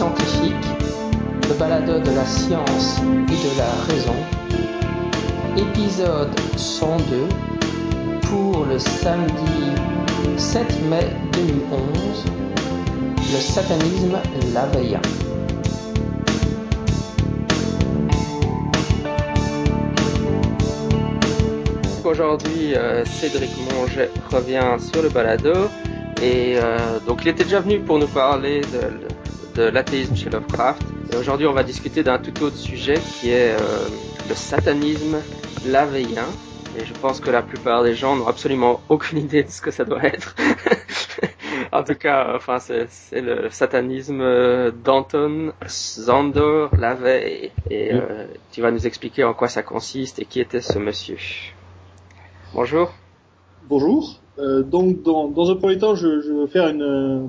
Scientifique, le balado de la science et de la raison, épisode 102 pour le samedi 7 mai 2011, le satanisme laveillant. Aujourd'hui, euh, Cédric Monget revient sur le balado et euh, donc il était déjà venu pour nous parler de, de l'athéisme chez Lovecraft. Et aujourd'hui, on va discuter d'un tout autre sujet qui est euh, le satanisme laveillant. Et je pense que la plupart des gens n'ont absolument aucune idée de ce que ça doit être. en tout cas, enfin, c'est le satanisme d'Anton Zandor Lavey. Et euh, tu vas nous expliquer en quoi ça consiste et qui était ce monsieur. Bonjour. Bonjour. Euh, donc, dans, dans, un premier temps, je, je veux faire une euh,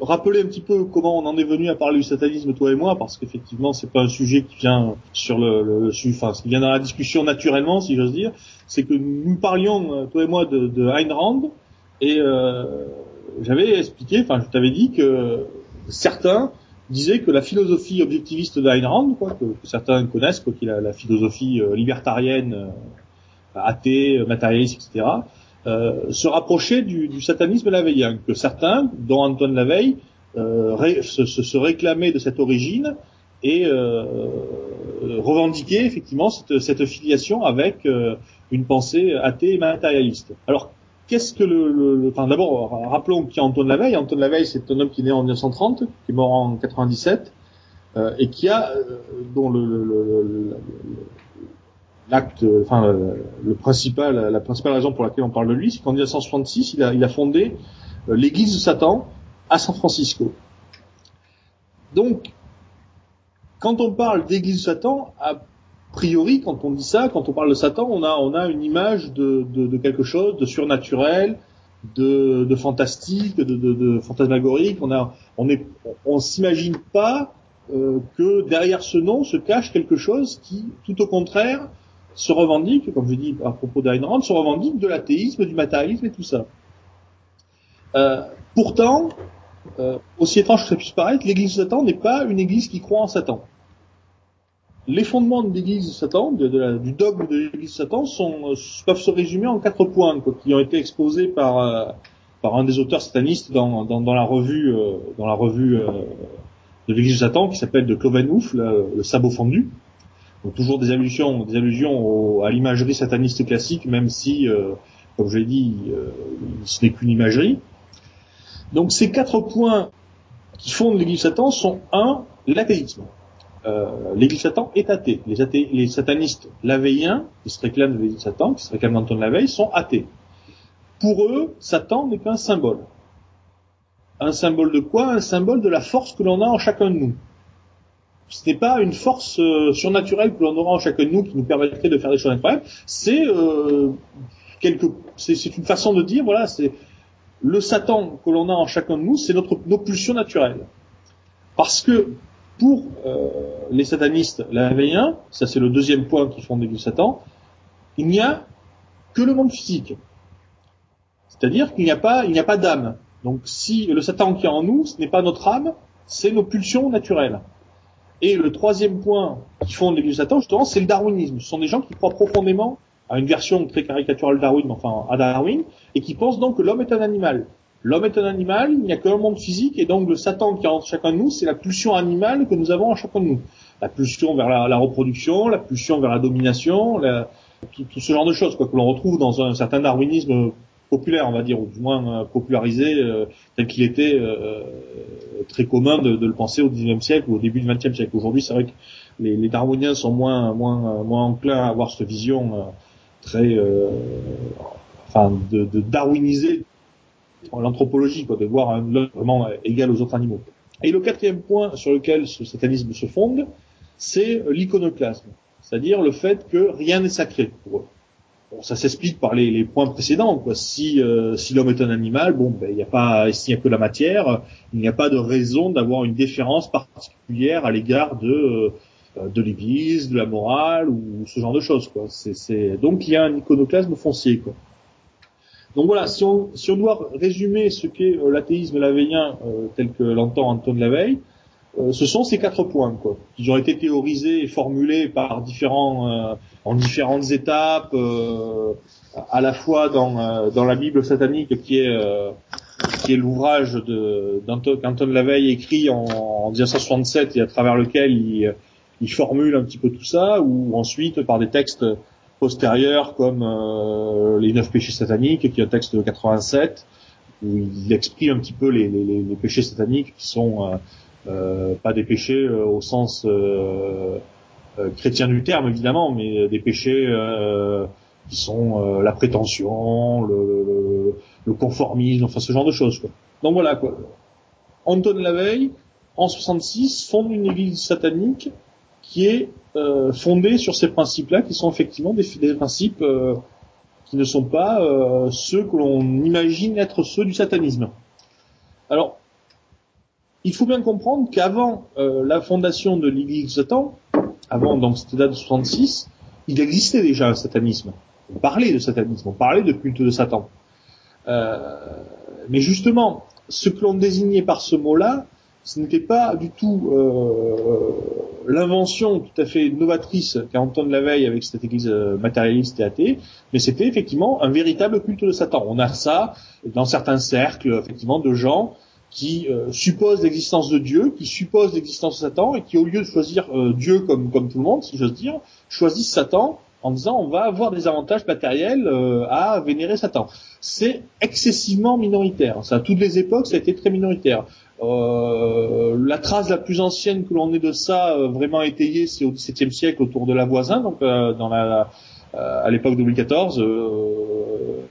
rappeler un petit peu comment on en est venu à parler du satanisme, toi et moi, parce qu'effectivement, c'est pas un sujet qui vient sur le, le, enfin, qui vient dans la discussion naturellement, si j'ose dire. C'est que nous parlions, euh, toi et moi, de, de Ayn Rand, et euh, j'avais expliqué, enfin, je t'avais dit que certains disaient que la philosophie objectiviste d'Ayn Rand, quoi, que, certains connaissent, quoi, qu'il a la philosophie libertarienne, athée, matérialiste, etc euh, se rapprocher du, du satanisme laveillant, que certains, dont Antoine Laveille, euh, se, se, réclamaient de cette origine et euh, revendiquaient effectivement cette, cette filiation avec euh, une pensée athée et matérialiste. Alors, qu'est-ce que le, le, enfin d'abord rappelons qui est Antoine Laveille. Antoine Laveille, c'est un homme qui est né en 1930, qui est mort en 97 euh, et qui a euh, dont le, le, l'acte, enfin le principal, la principale raison pour laquelle on parle de lui, c'est qu'en 1966, il a, il a fondé euh, l'Église de Satan à San Francisco. Donc, quand on parle d'Église de Satan, a priori, quand on dit ça, quand on parle de Satan, on a, on a une image de, de, de quelque chose de surnaturel, de, de fantastique, de, de, fantasmagorique. On a, on est, on s'imagine pas euh, que derrière ce nom se cache quelque chose qui, tout au contraire, se revendique, comme je dis à propos d'Ayn Rand, se revendique de l'athéisme, du matérialisme et tout ça. Euh, pourtant, euh, aussi étrange que ça puisse paraître, l'Église de Satan n'est pas une Église qui croit en Satan. Les fondements de l'Église de Satan, du dogme de l'Église de Satan, sont, euh, peuvent se résumer en quatre points, quoi, qui ont été exposés par, euh, par un des auteurs satanistes dans, dans, dans la revue, euh, dans la revue de l'Église de Satan, qui s'appelle de Cloven le, le sabot fendu. Donc toujours des allusions, des allusions à l'imagerie sataniste classique, même si, euh, comme je l'ai dit, euh, ce n'est qu'une imagerie. Donc ces quatre points qui fondent l'Église Satan sont un, l'athéisme. Euh, L'Église Satan est athée. Les, athées, les satanistes laveilliens, qui se réclament de l'Église Satan, qui se réclament d'Anton Laveille, sont athées. Pour eux, Satan n'est qu'un symbole. Un symbole de quoi? Un symbole de la force que l'on a en chacun de nous ce n'est pas une force euh, surnaturelle que l'on aura en chacun de nous qui nous permettrait de faire des choses incroyables. C'est euh, quelque, c'est une façon de dire, voilà, c'est le Satan que l'on a en chacun de nous, c'est notre nos pulsions naturelles. Parce que pour euh, les satanistes lavéiens, ça c'est le deuxième point qui font du Satan, il n'y a que le monde physique. C'est-à-dire qu'il n'y a pas, il n'y a pas d'âme. Donc si le Satan qui est en nous, ce n'est pas notre âme, c'est nos pulsions naturelles. Et le troisième point qui fonde l'Église de Satan, justement, c'est le darwinisme. Ce sont des gens qui croient profondément à une version très caricaturale de Darwin, enfin à Darwin, et qui pensent donc que l'homme est un animal. L'homme est un animal, il n'y a qu'un monde physique, et donc le Satan qui est en chacun de nous, c'est la pulsion animale que nous avons en chacun de nous. La pulsion vers la, reproduction, la pulsion vers la domination, tout, ce genre de choses, quoi, que l'on retrouve dans un certain darwinisme populaire, on va dire, ou du moins euh, popularisé euh, tel qu'il était euh, très commun de, le penser au XIXe siècle ou au début du XXe siècle. Aujourd'hui, c'est vrai que les, darwiniens sont moins moins moins enclins à avoir cette vision très, enfin, de, de darwiniser l'anthropologie, quoi, de voir un homme vraiment égal aux autres animaux. Et le quatrième point sur lequel ce satanisme se fonde, c'est l'iconoclasme, c'est-à-dire le fait que rien n'est sacré pour eux ça s'explique par les, les, points précédents. Quoi. Si, euh, si l'homme est un animal, bon, ben, il n'y a pas, s'il n'y a que la matière, il n'y a pas de raison d'avoir une déférence particulière à l'égard de euh, de l'Église, de la morale ou ce genre de choses. Quoi. C'est. Donc il y a un iconoclasme foncier. Quoi. Donc voilà, si on, si on doit résumer ce qu'est euh, l'athéisme laveillien euh, tel que l'entend Anton Lavey, euh, ce sont ces quatre points, quoi, qui ont été théorisés et formulés par différents, en différentes étapes, à la fois dans, dans la Bible satanique qui est qui est l'ouvrage qu'Anton Lavey écrit en, en 1967 et à travers lequel il, il formule un petit peu tout ça, ou ensuite par des textes postérieurs comme euh, les neuf péchés sataniques, qui est un texte de 87, où il exprime un petit peu les, les, les péchés sataniques qui sont euh, euh pas des péchés euh, au sens chrétien du terme évidemment, mais des péchés qui sont la prétention, le, le, conformisme, enfin ce genre de choses. Quoi. Donc voilà quoi. Anton Lavey, en 66, fonde une église satanique qui est euh, fondée sur ces principes-là, qui sont effectivement des, des principes euh, qui ne sont pas euh, ceux que l'on imagine être ceux du satanisme. Alors, il faut bien comprendre qu'avant la fondation de l'Église de Satan, avant donc cette date de 66, il existait déjà un satanisme. On parlait de satanisme, on parlait de culte de Satan. mais justement, ce que l'on désignait par ce mot-là, ce n'était pas du tout euh, l'invention tout à fait novatrice qu'a Anton Lavey avec cette église euh, matérialiste et athée, mais c'était effectivement un véritable culte de Satan. On a ça dans certains cercles, effectivement, de gens qui euh, supposent l'existence de Dieu, qui supposent l'existence de Satan, et qui au lieu de choisir Dieu comme, comme tout le monde, si j'ose dire, choisissent Satan en disant on va avoir des avantages matériels à vénérer Satan. C'est excessivement minoritaire. Ça, à toutes les époques, ça a été très minoritaire. Euh, la trace la plus ancienne que l'on ait de ça euh, vraiment étayée, c'est au XVIIe siècle autour de la voisin, donc euh, dans la, à l'époque de Louis XIV,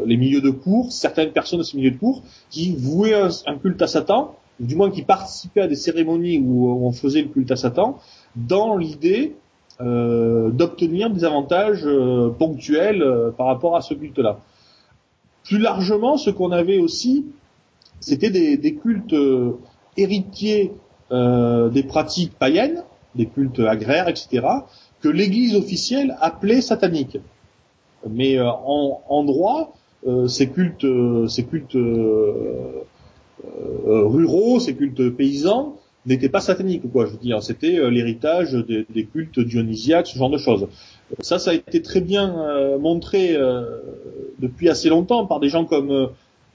les milieux de cours, certaines personnes de ces milieux de cours qui vouaient un, culte à Satan, ou du moins qui participaient à des cérémonies où, on faisait le culte à Satan, dans l'idée d'obtenir des avantages ponctuels par rapport à ce culte-là. Plus largement, ce qu'on avait aussi, c'était des, des, cultes héritiers euh, des pratiques païennes, des cultes agraires, etc., que l'Église officielle appelait sataniques. Mais euh, en, en, droit, euh, ces cultes, ces cultes ruraux, ces cultes paysans, n'étaient pas sataniques, quoi. Je veux dire, c'était l'héritage des, des, cultes dionysiaques, ce genre de choses. Ça, ça a été très bien montré depuis assez longtemps par des gens comme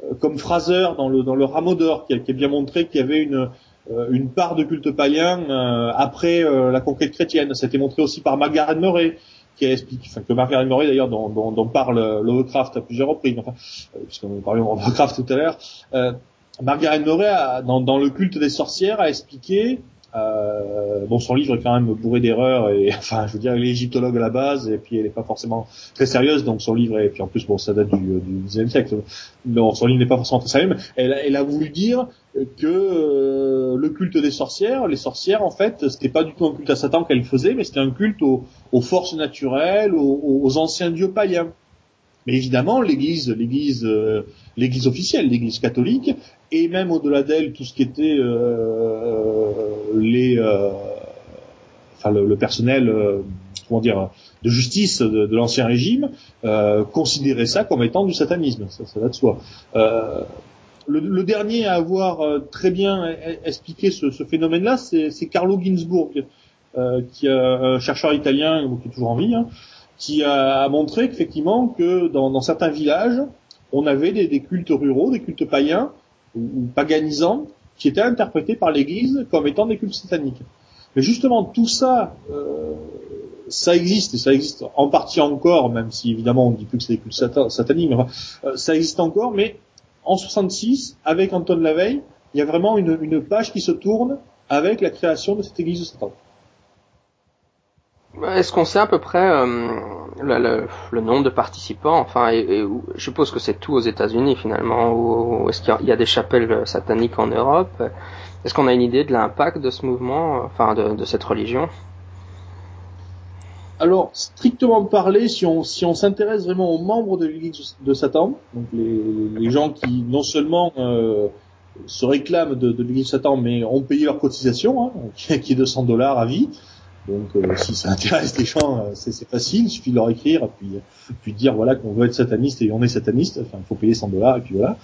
euh, comme Fraser dans le dans le Rameau d'or, qui, qui, a bien montré qu'il y avait une euh, une part de culte païen euh, après la conquête chrétienne. Ça a été montré aussi par Margaret Murray, qui explique, enfin que Margaret Murray d'ailleurs dont, dont, dont, parle Lovecraft à plusieurs reprises, enfin, puisqu'on parlait de Lovecraft tout à l'heure. Margaret Murray, dans, dans, le culte des sorcières, a expliqué euh, bon, son livre est quand même bourré d'erreurs et enfin, je veux dire, elle est égyptologue à la base et puis elle n'est pas forcément très sérieuse, donc son livre et puis en plus bon, ça date du, du 10 siècle. Non, son livre n'est pas forcément très sérieux, mais elle, a voulu dire que euh, le culte des sorcières, les sorcières en fait, c'était pas du tout un culte à Satan qu'elle faisait, mais c'était un culte aux, forces naturelles, aux anciens dieux païens. Mais évidemment, l'Église, l'Église, euh, l'Église officielle, l'Église catholique, et même au-delà d'elle, tout ce qui était euh, les, euh, enfin le, personnel, comment dire, de justice de, l'ancien régime, considérait ça comme étant du satanisme. Ça, ça va de soi. Le, dernier à avoir très bien expliqué ce, ce phénomène-là, c'est Carlo Ginzburg, qui est un chercheur italien qui est toujours en vie. Hein, qui a montré qu'effectivement que dans, dans, certains villages, on avait des, des, cultes ruraux, des cultes païens ou, paganisants, qui étaient interprétés par l'Église comme étant des cultes sataniques. Mais justement, tout ça, euh, ça existe, et ça existe en partie encore, même si évidemment on ne dit plus que c'est des cultes sataniques, mais euh, ça existe encore, mais en 66, avec Anton Lavey, il y a vraiment une, une page qui se tourne avec la création de cette Église de Satan. Est-ce qu'on sait à peu près euh, le, le, nombre de participants Enfin, et, je suppose que c'est tout aux États-Unis finalement, ou, est-ce qu'il y, a des chapelles sataniques en Europe? Est-ce qu'on a une idée de l'impact de ce mouvement, enfin de, de cette religion? Alors, strictement parlé, si on si on s'intéresse vraiment aux membres de l'Église de Satan, donc les, les, gens qui non seulement euh, se réclament de, de l'Église de Satan, mais ont payé leur cotisation, hein, qui est de 100 dollars à vie, Donc euh, si ça intéresse les gens, euh, c'est facile, il suffit de leur écrire, puis puis dire voilà qu'on veut être sataniste et on est sataniste, enfin il faut payer 100 dollars et puis voilà.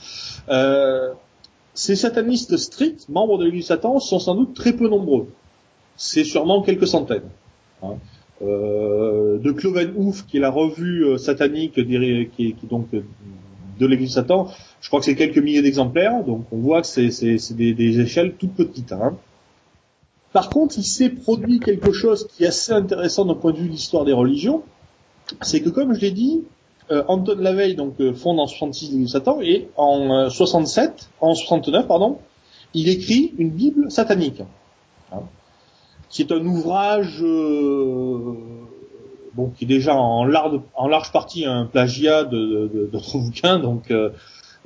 Euh, ces satanistes stricts, membres de l'Église Satan, sont sans doute très peu nombreux. C'est sûrement quelques centaines. Hein. Euh, de Cloven Ouf, qui est la revue euh, satanique qui qui est donc de l'Église Satan, je crois que c'est quelques milliers d'exemplaires, donc on voit que c'est des, des, échelles toutes petites. Hein. Par contre, il s'est produit quelque chose qui est assez intéressant d'un point de vue de l'histoire des religions, c'est que comme je l'ai dit, euh, Anton Lavey donc euh, fonde en 66 l'Église Satan et en 67, euh, en 69 pardon, il écrit une Bible satanique, hein, qui est un ouvrage euh, bon qui est déjà en large, partie un plagiat de d'autres bouquins, donc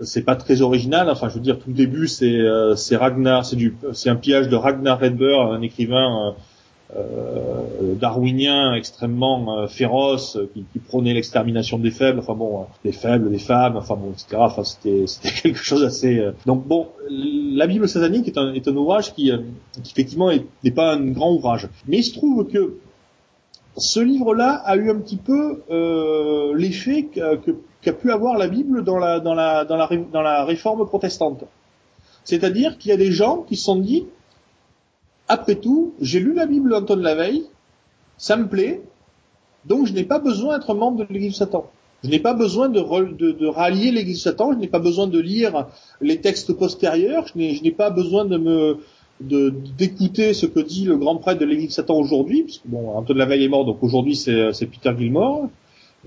c'est pas très original. Enfin, je veux dire, tout le début, c'est euh, c'est Ragnar, c'est du, c'est un pillage de Ragnar Redber, un écrivain euh, euh darwinien extrêmement euh, féroce qui, prônait l'extermination des faibles. Enfin bon, des faibles, des femmes, enfin bon, etc. Enfin, c'était c'était quelque chose assez. Donc bon, la Bible satanique est un est un ouvrage qui, qui effectivement n'est pas un grand ouvrage, mais il se trouve que ce livre-là a eu un petit peu euh, l'effet qu'a pu avoir la Bible dans la, dans la, dans la, réforme protestante. C'est-à-dire qu'il y a des gens qui se sont dit, après tout, j'ai lu la Bible d'Anton Laveille, ça me plaît, donc je n'ai pas besoin d'être membre de l'Église Satan. Je n'ai pas besoin de, de, de rallier l'Église Satan, je n'ai pas besoin de lire les textes postérieurs, je n'ai pas besoin de me d'écouter ce que dit le grand prêtre de l'Église Satan aujourd'hui, puisque bon, Anton Laveille est mort, donc aujourd'hui c'est Peter Gilmore.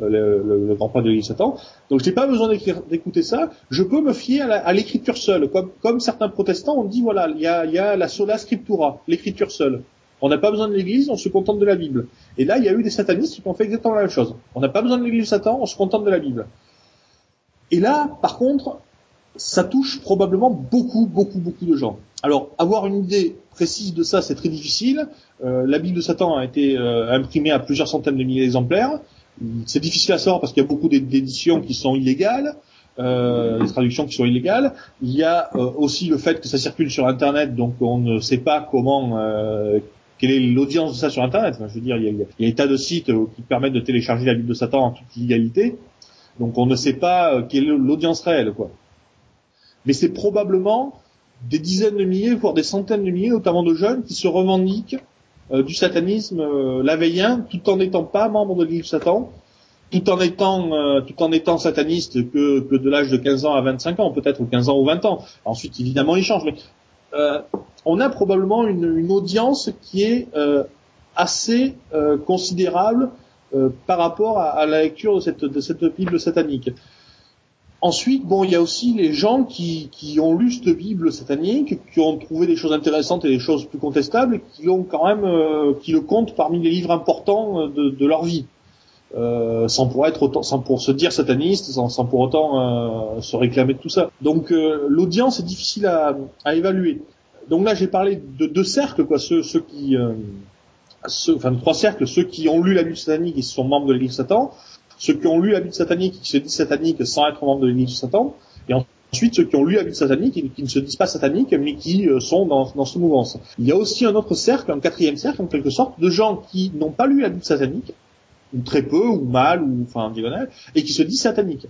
Euh, le, le, grand prêtre de l'Église Satan. Donc je n'ai pas besoin d'écouter ça. Je peux me fier à l'écriture seule, comme, comme certains protestants ont dit voilà, il y a, y a la sola scriptura, l'écriture seule. On n'a pas besoin de l'Église, on se contente de la Bible. Et là, il y a eu des satanistes qui ont fait exactement la même chose. On n'a pas besoin de l'Église Satan, on se contente de la Bible. Et là, par contre, ça touche probablement beaucoup, beaucoup, beaucoup de gens. Alors, avoir une idée précise de ça, c'est très difficile. Euh, la Bible de Satan a été euh, imprimée à plusieurs centaines de milliers d'exemplaires. C'est difficile à savoir parce qu'il y a beaucoup d'éditions qui sont illégales, euh, des traductions qui sont illégales. Il y a euh, aussi le fait que ça circule sur Internet, donc on ne sait pas comment, euh, quelle est l'audience de ça sur Internet. je veux dire, il y, a, il y a des tas de sites euh, qui permettent de télécharger la Bible de Satan en toute illégalité, donc on ne sait pas quelle est l'audience réelle, quoi. Mais c'est probablement des dizaines de milliers, voire des centaines de milliers, notamment de jeunes, qui se revendiquent euh, du satanisme euh, laveillien, tout en n'étant pas membre de l'Église Satan, tout en étant euh, sataniste que, de l'âge de 15 ans à 25 ans, peut-être ou 15 ans ou 20 ans. Ensuite, évidemment, il change. Mais euh, on a probablement une, audience qui est euh, assez considérable par rapport à, la lecture de cette Bible satanique. Ensuite, bon, il y a aussi les gens qui, qui ont lu cette Bible satanique, qui ont trouvé des choses intéressantes et des choses plus contestables, qui ont quand même, euh, qui le comptent parmi les livres importants euh, de, de leur vie, euh, sans pour être autant, sans pour se dire sataniste, sans, sans pour autant euh, se réclamer de tout ça. Donc euh, l'audience est difficile à, à, évaluer. Donc là, j'ai parlé de deux cercles, quoi, ceux, ceux qui, ceux, enfin de trois cercles, ceux qui ont lu la Bible satanique et sont membres de l'Église Satan ceux qui ont lu Bible satanique qui se disent sataniques sans être membres de l'Église de Satan, et ensuite ceux qui ont lu Bible satanique et qui ne se disent pas sataniques, mais qui euh, sont dans, ce mouvance. Il y a aussi un autre cercle, un quatrième cercle en quelque sorte, de gens qui n'ont pas lu Bible satanique, ou très peu, ou mal, ou enfin en diagonale, et qui se disent sataniques.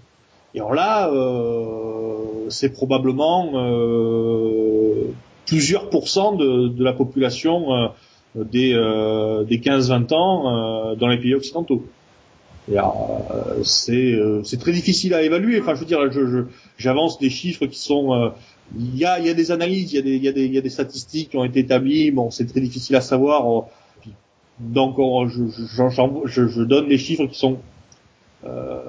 Et alors là, euh, c'est probablement euh, plusieurs pourcents de, de la population des, des 15-20 ans dans les pays occidentaux. Euh, c'est euh, c'est très difficile à évaluer. Enfin, je veux dire, je, j'avance des chiffres qui sont euh, il y a, il y a des analyses, il y a des, il y a des, il y a des statistiques qui ont été établies. Bon, c'est très difficile à savoir. Donc, je, je, je, donne les chiffres qui sont euh,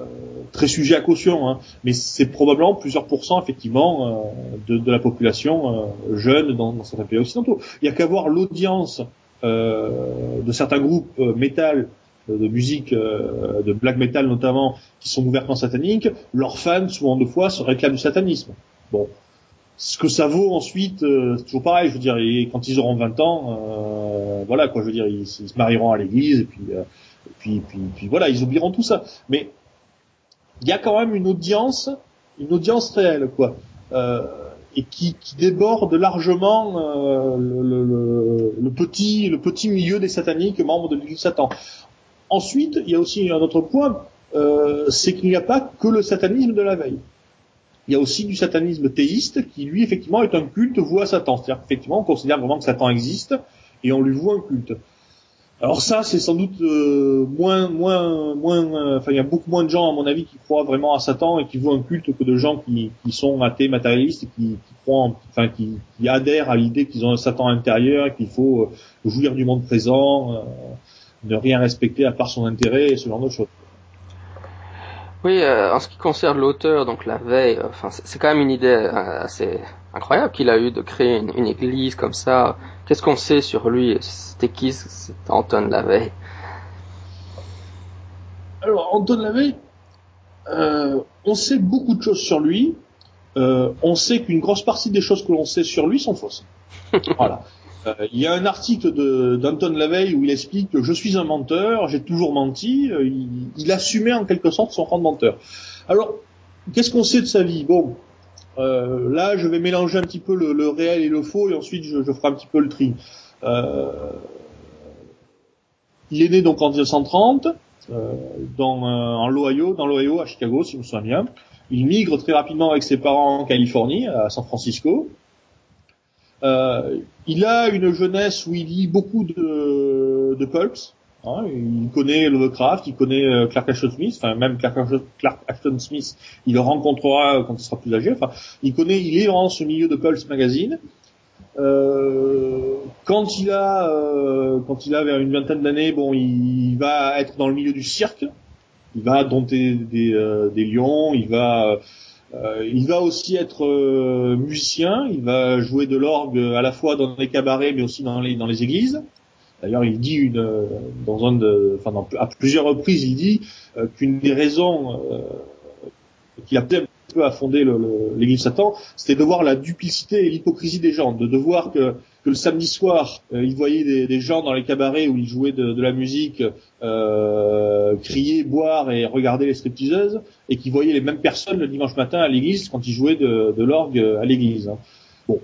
très sujets à caution, hein. mais c'est probablement plusieurs pourcents effectivement euh, de, de, la population euh, jeune dans, dans, certains pays occidentaux. Il y a qu'à voir l'audience de certains groupes métal de musique, euh, de black metal notamment, qui sont ouvertement sataniques, leurs fans, souvent de fois, se réclament du satanisme. Bon. Ce que ça vaut ensuite, euh, c'est toujours pareil, je veux dire, quand ils auront 20 ans, euh, voilà quoi, je veux dire, ils, se marieront à l'église, et puis, et puis, puis, puis, voilà, ils oublieront tout ça. Mais il y a quand même une audience, une audience réelle, quoi. Euh, et qui, qui, déborde largement euh, le, le, le, petit, le petit milieu des sataniques membres de l'Église Satan. Ensuite, il y a aussi un autre point, euh, c'est qu'il n'y a pas que le satanisme de la veille. Il y a aussi du satanisme théiste qui, lui, effectivement, est un culte voué à Satan. C'est-à-dire qu'effectivement, on considère vraiment que Satan existe et on lui voue un culte. Alors ça, c'est sans doute euh, moins, moins, moins. Euh, enfin, il y a beaucoup moins de gens, à mon avis, qui croient vraiment à Satan et qui vouent un culte que de gens qui, qui sont athées, matérialistes, et qui, qui croient, enfin, qui, qui, adhèrent à l'idée qu'ils ont un Satan intérieur, qu'il faut euh, jouir du monde présent, ne rien respecter à part son intérêt et ce genre de choses. Oui, en ce qui concerne l'auteur, donc la veille, enfin, c'est quand même une idée assez incroyable qu'il a eu de créer une, une église comme ça. Qu'est-ce qu'on sait sur lui C'était qui C'était Anton Lavey Alors, Anton Lavey, euh, on sait beaucoup de choses sur lui. Euh, on sait qu'une grosse partie des choses que l'on sait sur lui sont fausses. voilà. Euh, il y a un article d'Anton Lavey où il explique que je suis un menteur, j'ai toujours menti. Euh, il, assumait en quelque sorte son rang de menteur. Alors, qu'est-ce qu'on sait de sa vie? Bon, euh, là, je vais mélanger un petit peu le, réel et le faux, et ensuite je, je, ferai un petit peu le tri. Euh, il est né donc en 1930 euh, dans, euh, en l'Ohio, dans l'Ohio à Chicago, si je me souviens bien. Il migre très rapidement avec ses parents en Californie, à San Francisco. Euh, il a une jeunesse où il lit beaucoup de, de pulps, Hein, il connaît Lovecraft, il connaît euh, Clark Ashton Smith, enfin même Clark, Ashton Smith, il le rencontrera quand il sera plus âgé. Enfin, il connaît, il est dans ce milieu de Pulse Magazine. Euh, quand il a, euh, quand il a vers une vingtaine d'années, bon, il, va être dans le milieu du cirque. Il va dompter des, euh, des lions. Il va, euh, il va aussi être musicien. Il va jouer de l'orgue à la fois dans les cabarets, mais aussi dans les dans les églises. D'ailleurs, il dit une, dans un de, enfin, à plusieurs reprises, il dit euh, qu'une des raisons euh, qui a peu à fonder l'Église Satan, c'était de voir la duplicité et l'hypocrisie des gens, de, de voir que, que le samedi soir, euh, il voyait des, des, gens dans les cabarets où ils jouaient de, de la musique, euh, crier, boire et regarder les stripteaseuses, et qui voyaient les mêmes personnes le dimanche matin à l'église quand ils jouaient de, de l'orgue à l'église. Hein. Bon,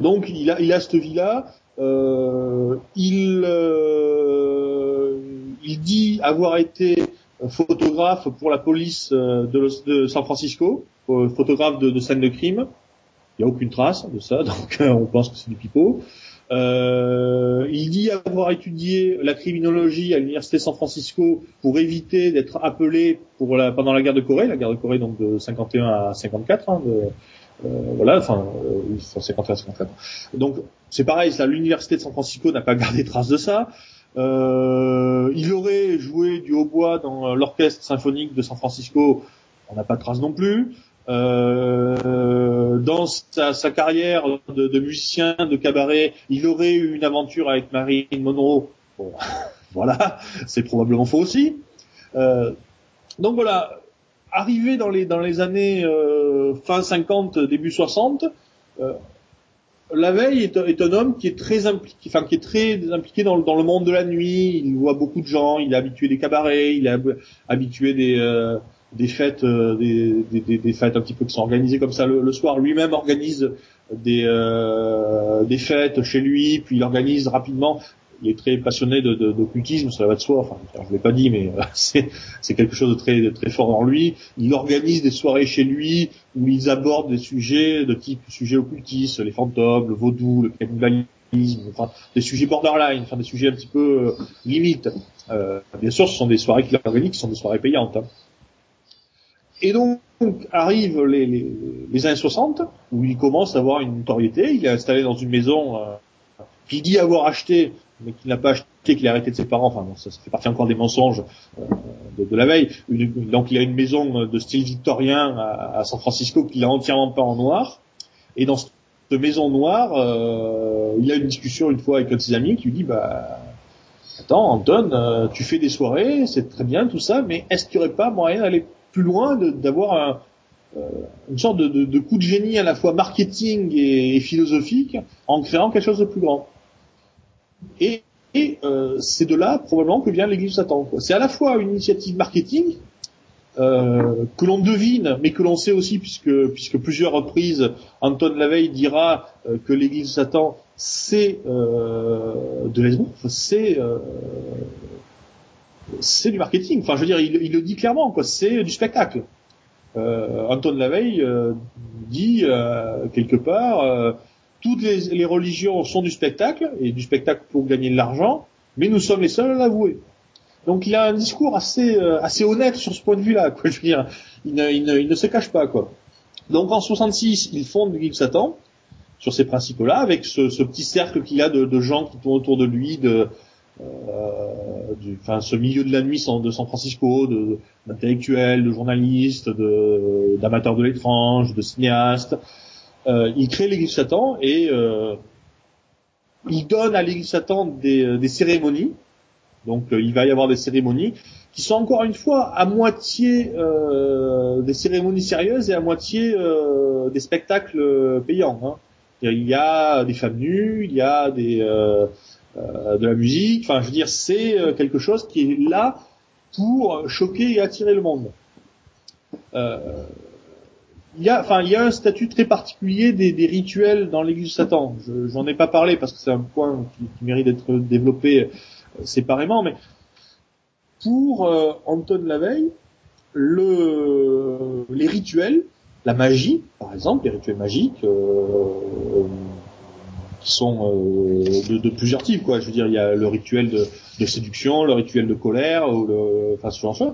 donc il a, il a cette vie-là. Euh, il, euh, il dit avoir été photographe pour la police euh, de, San Francisco, photographe de, scènes de crime. Il n'y a aucune trace de ça, donc on pense que c'est du pipeau. Euh, il dit avoir étudié la criminologie à l'université San Francisco pour éviter d'être appelé pendant la guerre de Corée, la guerre de Corée donc de 51 à 54, hein, euh, voilà, enfin, euh, 51 à 54. Donc c'est pareil, l'université de San Francisco n'a pas gardé trace de ça. Euh, il aurait joué du hautbois dans l'orchestre symphonique de San Francisco, on n'a pas de trace non plus. Euh, dans sa, carrière de, musicien de cabaret, il aurait eu une aventure avec Marilyn Monroe. Bon, voilà, c'est probablement faux aussi. Euh, donc voilà, arrivé dans les dans les années euh, fin 50, début 60, euh, la veille est, un homme qui est très impliqué, enfin qui est impliqué dans, le monde de la nuit. Il voit beaucoup de gens, il est habitué des cabarets, il est habitué des euh, des fêtes, euh, des, fêtes un petit peu qui sont organisées comme ça le, soir. Lui-même organise des euh, des fêtes chez lui, puis il organise rapidement est très passionné de, d'occultisme, ça va de soi. Enfin, je l'ai pas dit, mais euh, c'est, quelque chose de très, de très fort en lui. Il organise des soirées chez lui où ils abordent des sujets de type sujet occultiste, les fantômes, le vaudou, le cannibalisme, enfin des sujets borderline, enfin des sujets un petit peu euh, limites. Euh, bien sûr, ce sont des soirées qu'il organise, qui sont des soirées payantes. Hein. Et donc arrivent les, les, les, années 60 où il commence à avoir une notoriété. Il est installé dans une maison euh, qu'il dit avoir acheté mais qu'il n'a pas acheté, qu'il a arrêté de ses parents. Enfin, ça, ça, fait partie encore des mensonges euh, de, de, la veille. donc, il a une maison de style victorien à, à San Francisco qu'il a entièrement peint en noir. Et dans cette maison noire, euh, il a une discussion une fois avec un de ses amis qui lui dit, bah, attends, Anton, euh, tu fais des soirées, c'est très bien tout ça, mais est-ce qu'il n'y aurait pas moyen d'aller plus loin, d'avoir un, euh, une sorte de, de, de, coup de génie à la fois marketing et, et philosophique en créant quelque chose de plus grand? Et, euh, c'est de là probablement que vient l'Église Satan. C'est à la fois une initiative marketing euh, que l'on devine, mais que l'on sait aussi, puisque, puisque plusieurs reprises, Anton Lavey dira euh, que l'Église Satan c'est euh, de l'esbrouf, c'est euh, c'est du marketing. Enfin, je veux dire, il, le dit clairement, quoi. C'est du spectacle. Euh, Anton Lavey euh, dit euh, quelque part, toutes les, les, religions sont du spectacle et du spectacle pour gagner de l'argent, mais nous sommes les seuls à l'avouer. Donc il a un discours assez assez honnête sur ce point de vue-là. Quoi, je veux dire, il ne, il ne, il ne se cache pas quoi. Donc en 66, il fonde le Satan sur ces principes-là, avec ce, ce petit cercle qu'il a de, de, gens qui tournent autour de lui, de, euh, du, enfin, ce milieu de la nuit de San Francisco, d'intellectuels, de, de, journalistes, d'amateurs de, l'étrange, de cinéastes. Euh, il crée l'Église Satan et euh, il donne à l'Église Satan des, des cérémonies. Donc euh, il va y avoir des cérémonies qui sont encore une fois à moitié euh, des cérémonies sérieuses et à moitié euh, des spectacles payants. Hein. Il y a des femmes nues, il y a des euh, de la musique. Enfin, je veux dire, c'est euh, quelque chose qui est là pour choquer et attirer le monde. Euh, il y a, enfin, il y a un statut très particulier des, des rituels dans l'Église Satan. J'en ai pas parlé parce que c'est un point qui, qui mérite d'être développé séparément, mais pour Anton Lavey, le, les rituels, la magie, par exemple, les rituels magiques, euh, qui sont euh, de, de, plusieurs types quoi. Je veux dire, il y a le rituel de, de séduction, le rituel de colère, ou le, enfin ce genre de choses.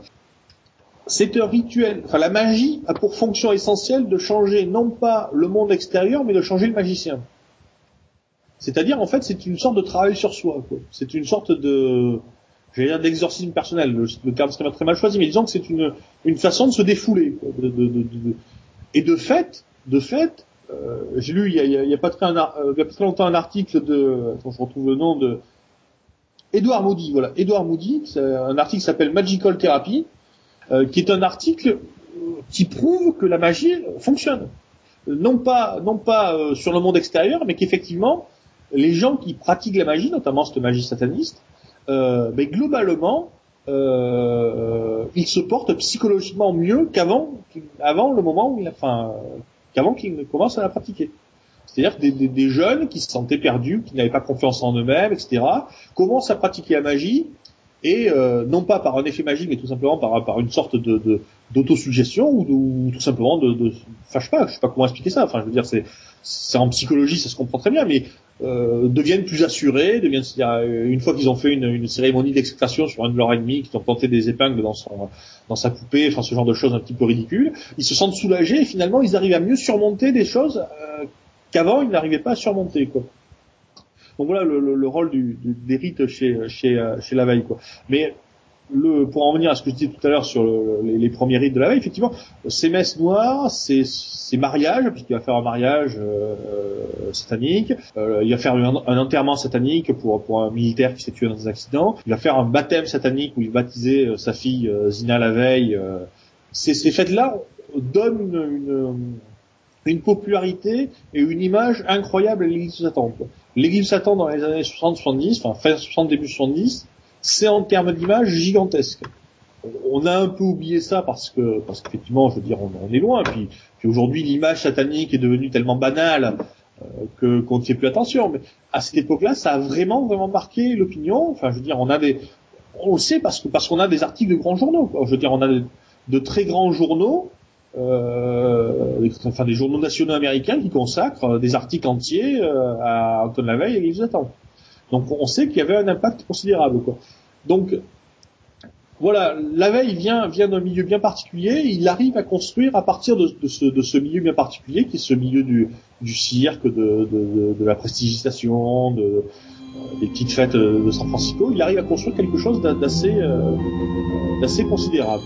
C'est un rituel. Enfin, la magie a pour fonction essentielle de changer non pas le monde extérieur, mais de changer le magicien. C'est-à-dire, en fait, c'est une sorte de travail sur soi. C'est une sorte de, j'allais dire d'exorcisme personnel. Le, le terme serait très mal choisi, mais disons que c'est une, une façon de se défouler. Quoi, de, de, et de fait, de fait, euh, j'ai lu il y, a, y a, pas très, euh, y a pas très longtemps un article de, attends, je retrouve le nom de Edouard Moody, voilà, Edouard Moody, un article s'appelle Magical Therapy, euh, qui est un article qui prouve que la magie fonctionne. Non pas, non pas euh, sur le monde extérieur, mais qu'effectivement, les gens qui pratiquent la magie, notamment cette magie sataniste, euh, mais globalement, euh, ils se portent psychologiquement mieux qu'avant, avant le moment où, il, enfin, qu'avant qu'ils ne commencent à la pratiquer. C'est-à-dire des, des, des, jeunes qui se sentaient perdus, qui n'avaient pas confiance en eux-mêmes, etc., commencent à pratiquer la magie et euh, non pas par un effet magique, mais tout simplement par, par une sorte de d'autosuggestion ou, ou, tout simplement de, de, enfin je sais pas, je sais pas comment expliquer ça. Enfin, je veux dire, c'est c'est en psychologie, ça se comprend très bien, mais euh, deviennent plus assurés, deviennent une fois qu'ils ont fait une, une cérémonie d'excrétion sur un de leurs ennemis, qui ont planté des épingles dans son dans sa poupée, enfin ce genre de choses un petit peu ridicules, ils se sentent soulagés et finalement ils arrivent à mieux surmonter des choses euh, qu'avant ils n'arrivaient pas à surmonter quoi. Donc voilà le, le, le rôle du, du, des rites chez chez euh, chez la veille quoi. Mais le, pour en venir à ce que je disais tout à l'heure sur le, les, les, premiers rites de la veille, effectivement, ces messes noires, ces, ces mariages, puisqu'il va faire un mariage euh, satanique, euh, il va faire un, un, enterrement satanique pour, pour un militaire qui s'est tué dans un accident, il va faire un baptême satanique où il va baptiser euh, sa fille euh, Zina la veille. Euh. ces, ces fêtes-là donnent une, une, une, popularité et une image incroyable à l'église de Satan. L'église Satan dans les années 60-70, enfin fin 60 début 70, c'est en termes d'image gigantesque. On a un peu oublié ça parce que parce qu'effectivement, je veux dire, on, est loin. Puis, puis aujourd'hui, l'image satanique est devenue tellement banale euh, que qu'on ne fait plus attention. Mais à cette époque-là, ça a vraiment vraiment marqué l'opinion. Enfin, je veux dire, on a des, on le sait parce que parce qu'on a des articles de grands journaux. Quoi. Je veux dire, on a de très grands journaux, euh, enfin des journaux nationaux américains qui consacrent des articles entiers euh, à Anton Lavey et Yves Attend. Donc on sait qu'il y avait un impact considérable. Quoi. Donc voilà, la veille vient vient d'un milieu bien particulier. Il arrive à construire à partir de, ce, milieu bien particulier, qui est ce milieu du, cirque, de, la prestigitation, euh, des petites fêtes de San Francisco. Il arrive à construire quelque chose euh, d'assez considérable.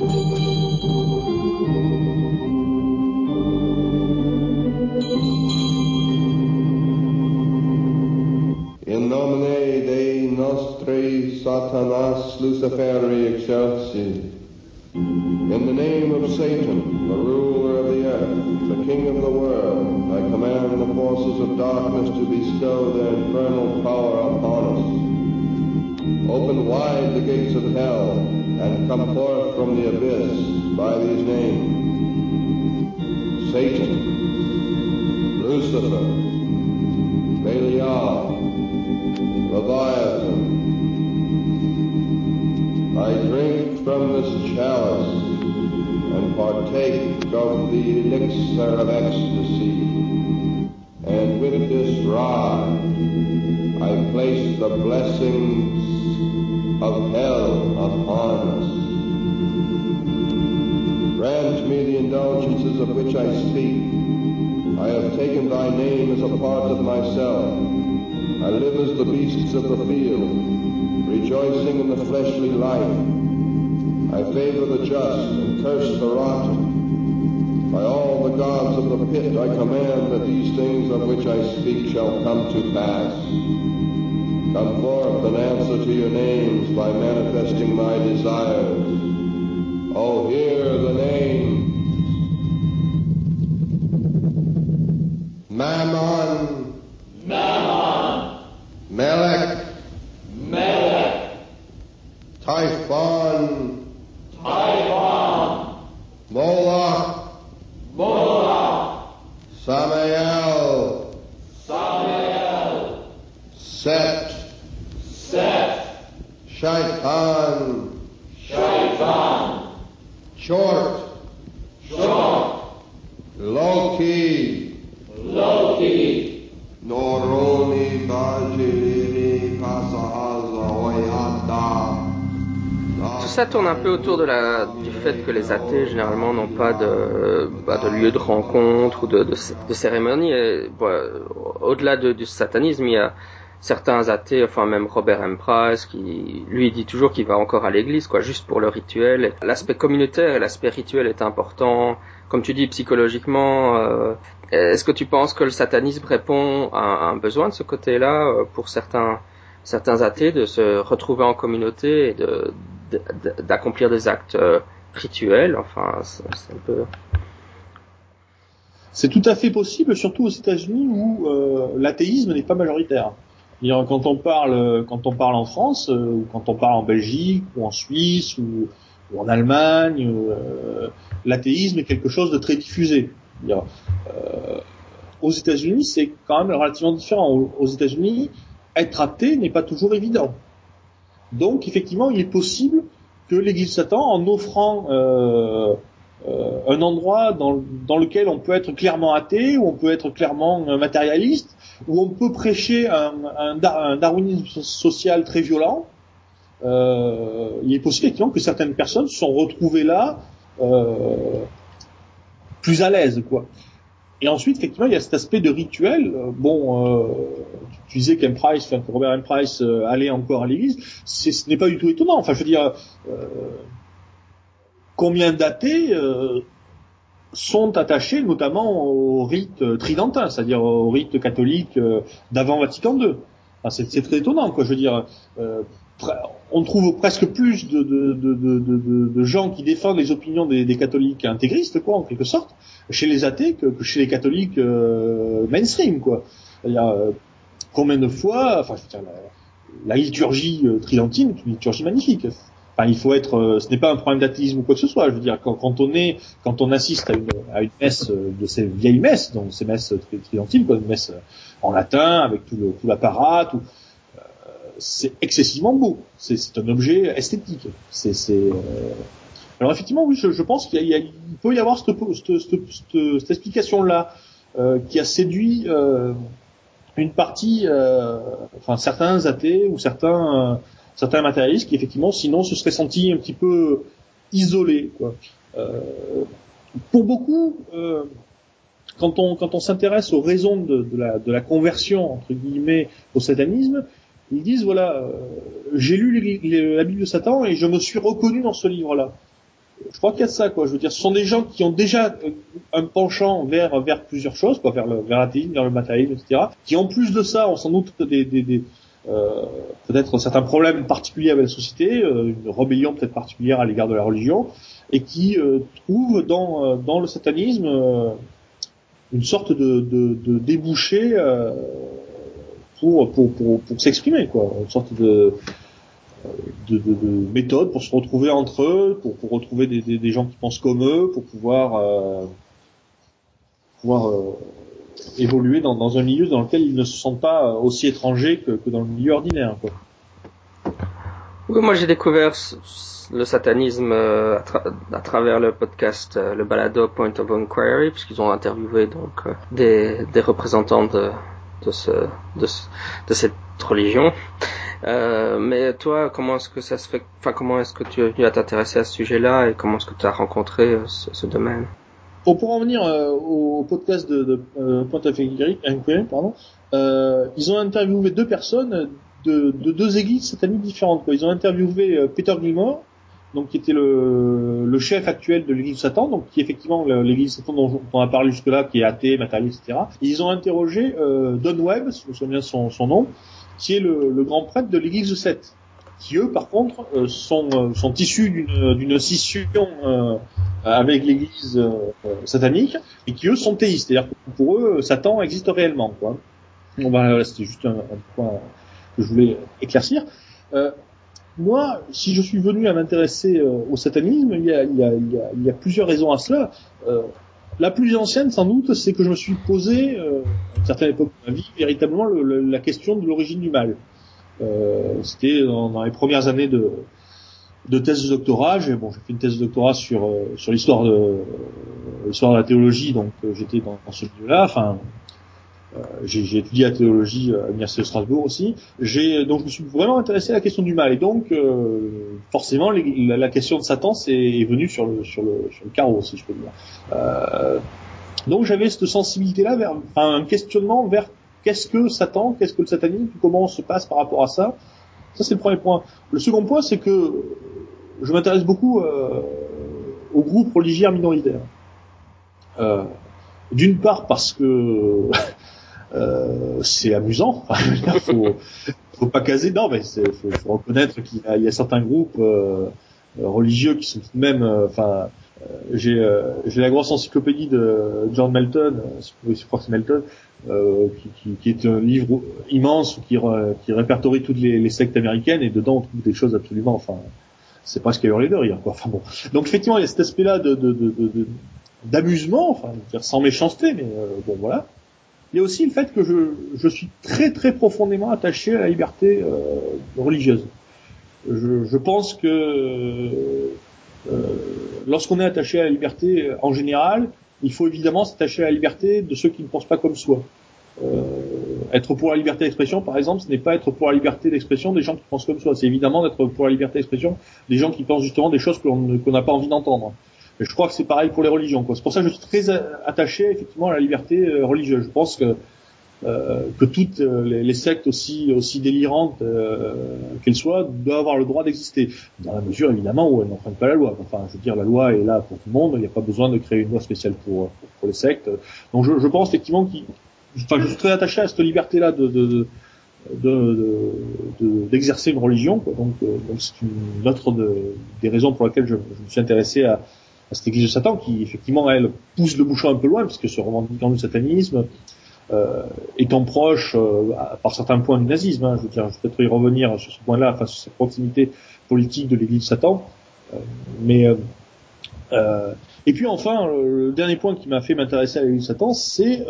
Satanas Luciferi excelsi. In the name of Satan, the ruler of the earth, the king of the world, I command the forces of darkness to bestow their infernal power upon us. Open wide the gates of hell, and come forth from the abyss by these names. Satan, Lucifer, partake of the elixir of ecstasy, and with this rod I place the blessings of hell upon us. Grant me the indulgences of which I speak. I have taken thy name as a part of myself. I live as the beasts of the field, rejoicing in the fleshly life. I favor the just and curse the rotten. By all the gods of the pit I command that these things of which I speak shall come to pass. Come forth and answer to your names by manifesting my desires. Autour de la, du fait que les athées généralement n'ont pas de, bah, de lieu de rencontre ou de, de, de cérémonie. Bah, au-delà de, du satanisme, il y a certains athées, enfin même Robert M. Price, qui lui dit toujours qu'il va encore à l'église, quoi, juste pour le rituel. L'aspect communautaire et l'aspect rituel est important. Comme tu dis, psychologiquement, euh, est-ce que tu penses que le satanisme répond à, un besoin de ce côté-là euh, pour certains certains athées de se retrouver en communauté et de d'accomplir des actes euh, rituels. Enfin, c'est un peu. C'est tout à fait possible, surtout aux États-Unis où euh, l'athéisme n'est pas majoritaire. Quand on parle, quand on parle en France, euh, ou quand on parle en Belgique, ou en Suisse, ou, en Allemagne, l'athéisme est quelque chose de très diffusé. Aux États-Unis, c'est quand même relativement différent. Aux États-Unis, être athée n'est pas toujours évident. Donc, effectivement, il est possible que l'Église Satan, en offrant euh, euh, un endroit dans, lequel on peut être clairement athée, ou on peut être clairement matérialiste, où on peut prêcher un darwinisme social très violent, euh, il est possible effectivement que certaines personnes se sont retrouvées là euh, plus à l'aise, quoi. Et ensuite, effectivement, il y a cet aspect de rituel. Bon, euh, tu disais qu'M. Price, enfin, que Robert M. Price euh, allait encore à l'église. Ce n'est pas du tout étonnant. Enfin, je veux dire, euh, combien d'athées euh, sont attachés notamment au rite tridentin, c'est-à-dire au rite catholique d'avant Vatican II. Enfin, c'est très étonnant, quoi. Je veux dire, on trouve presque plus de, de, de, de, gens qui défendent les opinions des, des, catholiques intégristes, quoi, en quelque sorte, chez les athées que, que chez les catholiques euh, mainstream, quoi. C'est-à-dire, euh, combien de fois, enfin, je veux dire, la, liturgie euh, tridentine est une liturgie magnifique. Enfin, il faut être, euh, ce n'est pas un problème d'athéisme ou quoi que ce soit. Je veux dire, quand, quand, on est, quand on assiste à une, à une messe de ces vieilles messes, donc ces messes tridentines, quoi, une messe en latin avec tout le, tout l'apparat, tout, c'est excessivement beau. C'est un objet esthétique. C'est euh... alors effectivement, oui, je, je pense qu'il y, il peut y avoir cette, cette, cette, cette explication-là euh, qui a séduit euh, une partie, euh, enfin certains athées ou certains certains matérialistes qui effectivement, sinon, se seraient sentis un petit peu isolés. Quoi. Euh, pour beaucoup, quand on quand on s'intéresse aux raisons de, de, la, de la conversion entre guillemets au satanisme, ils disent voilà, euh, j'ai lu la Bible de Satan et je me suis reconnu dans ce livre-là. Je crois qu'il y a ça, quoi. Je veux dire, ce sont des gens qui ont déjà euh, un penchant vers vers plusieurs choses, quoi, vers le vers l'athéisme, vers le matérialisme, etc. Qui en plus de ça ont sans doute des, des, des euh, peut-être certains problèmes particuliers avec la société, euh, une rébellion peut-être particulière à l'égard de la religion, et qui euh, trouvent dans dans le satanisme une sorte de, de, de débouché pour, s'exprimer. Une sorte de, de, de, de, méthode pour se retrouver entre eux, pour, retrouver des, gens qui pensent comme eux, pour pouvoir, euh, euh, évoluer dans, un milieu dans lequel ils ne se sentent pas aussi étrangers que, dans le milieu ordinaire. Oui, moi j'ai découvert le satanisme euh, à, travers le podcast euh, le balado Point of Inquiry puisqu'ils ont interviewé donc euh, des représentants de de ce de, de cette religion. mais toi, comment est-ce que ça se fait Enfin, comment est-ce que tu es venu à t'intéresser à ce sujet-là et comment est-ce que tu as rencontré ce, ce domaine? Pour, pour en venir au podcast de, de Point of Inquiry, pardon, ils ont interviewé deux personnes de, de, deux églises sataniques différentes. Quoi. Ils ont interviewé Peter Gilmore, donc qui était le, le chef actuel de l'église de Satan, donc qui est effectivement l'église de Satan dont, on a parlé jusque-là, qui est athée, matérialiste, etc. ils ont interrogé euh, Don Webb, si je me souviens son, son nom, qui est le, le grand prêtre de l'église de Seth, qui eux, par contre, euh, sont, euh, sont issus d'une scission euh, avec l'église euh, satanique, et qui eux sont théistes, c'est-à-dire que pour eux, Satan existe réellement. Quoi. Bon ben, c'était juste un, un, point que je voulais éclaircir. Euh, moi, si je suis venu à m'intéresser euh, au satanisme, il y, a, il, y a, il y, a, plusieurs raisons à cela. Euh, la plus ancienne, sans doute, c'est que je me suis posé, euh, à une certaine époque de ma vie, véritablement le, la question de l'origine du mal. Euh, C'était dans, dans, les premières années de, de thèse de doctorat. J'ai bon, fait une thèse de doctorat sur euh, sur l'histoire de l'histoire de la théologie, donc j'étais dans, dans, ce milieu-là. Enfin, euh, j'ai étudié la théologie à l'université de Strasbourg aussi. J'ai donc je me suis vraiment intéressé à la question du mal et donc euh, forcément la, la, question de Satan est, est venue sur le sur le sur le carreau si je peux dire. Euh, donc j'avais cette sensibilité là vers enfin, un questionnement vers qu'est-ce que Satan, qu'est-ce que le satanisme, comment on se passe par rapport à ça. Ça c'est le premier point. Le second point c'est que je m'intéresse beaucoup euh, aux groupes religieux minoritaires. Euh, d'une part parce que euh, c'est amusant. faut, faut pas caser. Non, mais faut, faut reconnaître qu'il y, y, a certains groupes euh, religieux qui sont tout de même. Euh, enfin, euh, j'ai j'ai la grosse encyclopédie de John Melton, je crois que c'est Melton, qui, qui, qui, est un livre immense qui, qui répertorie toutes les, les, sectes américaines et dedans on trouve des choses absolument. Enfin, c'est presque à hurler de rire. Quoi. Enfin bon. Donc effectivement, il y a cet aspect-là de, de, de, d'amusement, enfin, sans méchanceté, mais bon voilà il y a aussi le fait que je, je suis très très profondément attaché à la liberté euh, religieuse. Je, je, pense que euh, lorsqu'on est attaché à la liberté euh, en général, il faut évidemment s'attacher à la liberté de ceux qui ne pensent pas comme soi. Euh, être pour la liberté d'expression, par exemple, ce n'est pas être pour la liberté d'expression des gens qui pensent comme soi. C'est évidemment d'être pour la liberté d'expression des gens qui pensent justement des choses qu'on n'a pas envie d'entendre je crois que c'est pareil pour les religions. C'est pour ça que je suis très attaché effectivement à la liberté euh, religieuse. Je pense que euh, que toutes euh, les, sectes aussi aussi délirantes euh, qu'elles soient doivent avoir le droit d'exister dans la mesure évidemment où elles n'enfreignent pas la loi. Enfin, je veux dire, la loi est là pour tout le monde. Il n'y a pas besoin de créer une loi spéciale pour pour, les sectes. Donc, je, je pense effectivement qu'il, enfin, je suis très attaché à cette liberté-là de, de, de d'exercer de, une religion. Quoi. Donc, donc c'est une autre de, des raisons pour lesquelles je, je me suis intéressé à, cette église de Satan qui effectivement elle pousse le bouchon un peu loin puisque se revendiquant du satanisme, euh, étant proche euh, par certains points du nazisme. Hein, je veux dire, je vais peut-être y revenir sur ce point-là, face à cette proximité politique de l'église de Satan. Euh, mais euh, euh, et puis enfin, le dernier point qui m'a fait m'intéresser à l'église de Satan, c'est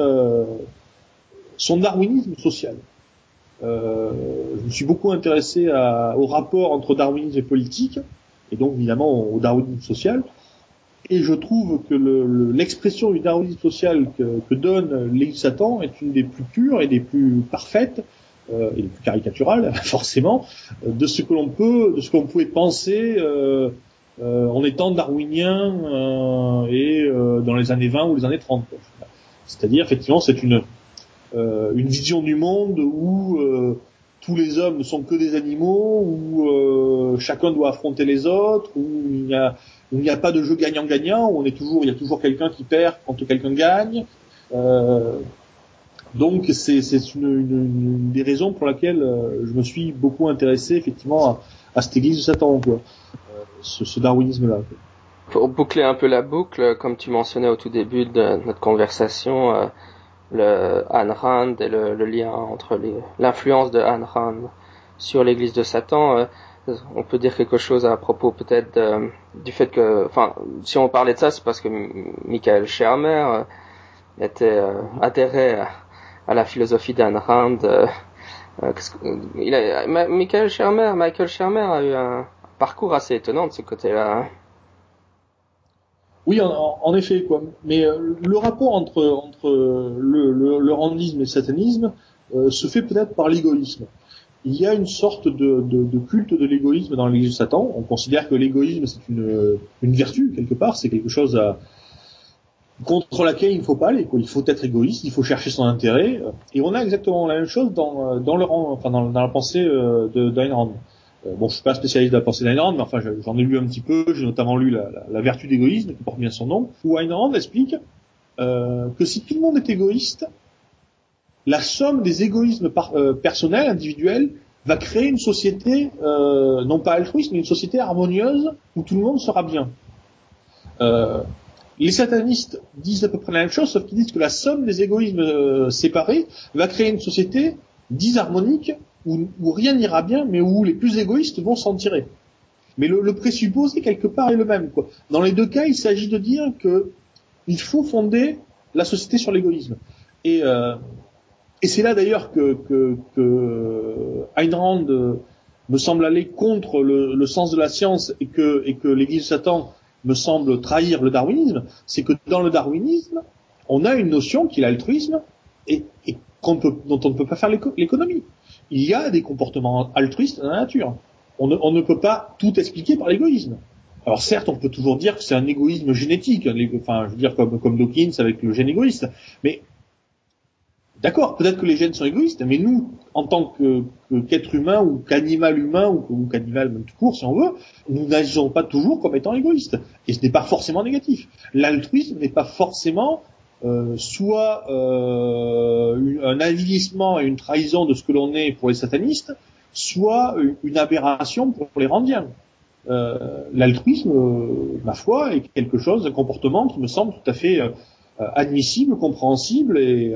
son darwinisme social. je me suis beaucoup intéressé à, au rapport entre darwinisme et politique, et donc évidemment au darwinisme social. Et je trouve que l'expression le, du darwinisme social que, que donne l'Église Satan est une des plus pures et des plus parfaites euh, et des plus caricaturales, forcément, de ce que l'on peut, de ce qu'on pouvait penser euh, euh, en étant darwinien euh, et euh, dans les années 20 ou les années 30. C'est-à-dire, effectivement, c'est une euh, une vision du monde où tous les hommes ne sont que des animaux, où chacun doit affronter les autres, où il y a il n'y a pas de jeu gagnant-gagnant, où on est toujours, il y a toujours quelqu'un qui perd quand quelqu'un gagne. Euh, donc c'est une, une, une, des raisons pour laquelle euh, je me suis beaucoup intéressé effectivement à, à cette église de Satan, quoi. Euh, ce, ce darwinisme-là. Pour boucler un peu la boucle, comme tu mentionnais au tout début de notre conversation, euh, le Ayn Rand et le, le lien entre l'influence de Ayn Rand sur l'église de Satan, on peut dire quelque chose à propos peut-être du fait que, enfin, si on parlait de ça, c'est parce que Michael Shermer euh, était euh, adhéré à, la philosophie d'Anne Rand, euh, Euh, Michael Shermer, a eu un parcours assez étonnant de ce côté-là. Hein. Oui, en, effet, quoi. Mais euh, le rapport entre le, le, le randisme et le satanisme euh, se fait peut-être par l'égoïsme. Il y a une sorte de, de, de culte de l'égoïsme dans l'Église de Satan. On considère que l'égoïsme c'est une, une vertu quelque part, c'est quelque chose à, contre laquelle il ne faut pas aller. Quoi. Il faut être égoïste, il faut chercher son intérêt. Et on a exactement la même chose dans, dans, le, enfin, dans, la pensée euh, d'Ayn Rand. Euh, bon, je suis pas spécialiste de la pensée d'Ayn Rand, mais enfin, j'en ai lu un petit peu. J'ai notamment lu la vertu d'égoïsme, qui porte bien son nom, où Ayn Rand explique euh, que si tout le monde est égoïste, la somme des égoïsmes par, euh, personnels, individuels, va créer une société, euh, non pas altruiste, mais une société harmonieuse où tout le monde sera bien. Euh, les satanistes disent à peu près la même chose, sauf qu'ils disent que la somme des égoïsmes euh, séparés va créer une société disharmonique où, rien n'ira bien, mais où les plus égoïstes vont s'en tirer. Mais le, présupposé quelque part est le même. Quoi. Dans les deux cas, il s'agit de dire que il faut fonder la société sur l'égoïsme. Et, euh, et c'est là d'ailleurs que, que, que Ayn Rand euh, me semble aller contre le, le, sens de la science et que, et que l'Église de Satan me semble trahir le darwinisme, c'est que dans le darwinisme, on a une notion qui est l'altruisme et, et peut, dont on ne peut pas faire l'économie. Il y a des comportements altruistes dans la nature. On ne, on ne peut pas tout expliquer par l'égoïsme. Alors certes, on peut toujours dire que c'est un égoïsme génétique, enfin, je veux dire comme, comme Dawkins avec le gène égoïste, mais D'accord, peut-être que les gènes sont égoïstes, mais nous, en tant qu'être humain ou qu'animal humain ou, qu'animal même tout court, si on veut, nous n'agissons pas toujours comme étant égoïstes. Et ce n'est pas forcément négatif. L'altruisme n'est pas forcément euh, soit euh, un avilissement et une trahison de ce que l'on est pour les satanistes, soit une aberration pour les randiens. Euh, L'altruisme, ma foi, est quelque chose, un comportement qui me semble tout à fait admissible, compréhensible et,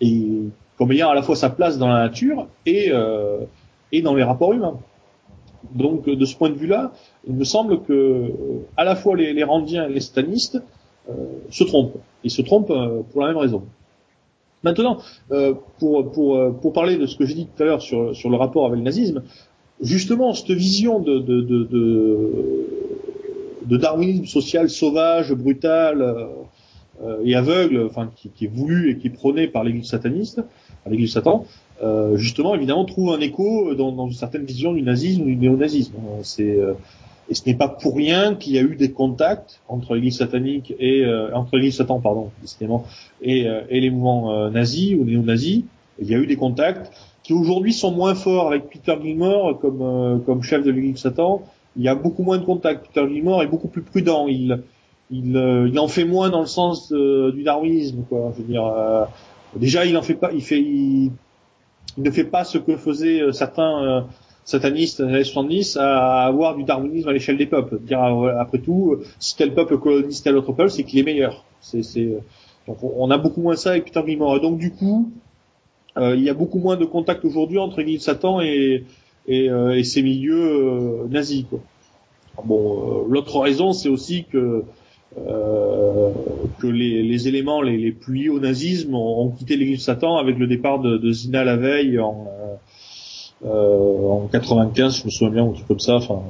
et comme ayant à la fois sa place dans la nature et, euh, et dans les rapports humains. Donc de ce point de vue-là, il me semble que à la fois les, les Randiens et les satanistes euh, se trompent. Ils se trompent euh, pour la même raison. Maintenant, euh, pour, pour, euh, pour parler de ce que j'ai dit tout à l'heure sur, sur le rapport avec le nazisme, justement, cette vision de, de, de, de, de darwinisme social sauvage, brutal, euh, et aveugle, enfin qui, qui, est voulu et qui est prôné par l'Église sataniste, par l'Église Satan, euh, justement évidemment trouve un écho dans, dans, une certaine vision du nazisme ou du néonazisme. C'est euh, et ce n'est pas pour rien qu'il y a eu des contacts entre l'Église satanique et euh, entre l'Église Satan, pardon, décidément, et, euh, et les mouvements nazis ou néo-nazis. Il y a eu des contacts qui aujourd'hui sont moins forts avec Peter Gilmore comme comme chef de l'Église Satan. Il y a beaucoup moins de contacts. Peter Gilmore est beaucoup plus prudent. Il il, euh, il en fait moins dans le sens euh, du darwinisme, quoi. Je veux dire, euh, déjà, il en fait pas, il fait, il, ne fait pas ce que faisaient certains satanistes dans les années 70 à avoir du darwinisme à l'échelle des peuples. Dire après tout, si tel peuple colonise tel autre peuple, c'est qu'il est meilleur. C'est, c'est, donc on a beaucoup moins ça avec Peter Gilmore. Donc du coup, euh, il y a beaucoup moins de contact aujourd'hui entre l'Église Satan et, et, et ces milieux nazis. Quoi. Bon, l'autre raison, c'est aussi que euh, que les, les, éléments les, les, plus liés au nazisme ont, ont quitté l'Église de Satan avec le départ de, de Zina la veille en, euh, en 95, je me souviens bien, ou un truc comme ça. Enfin,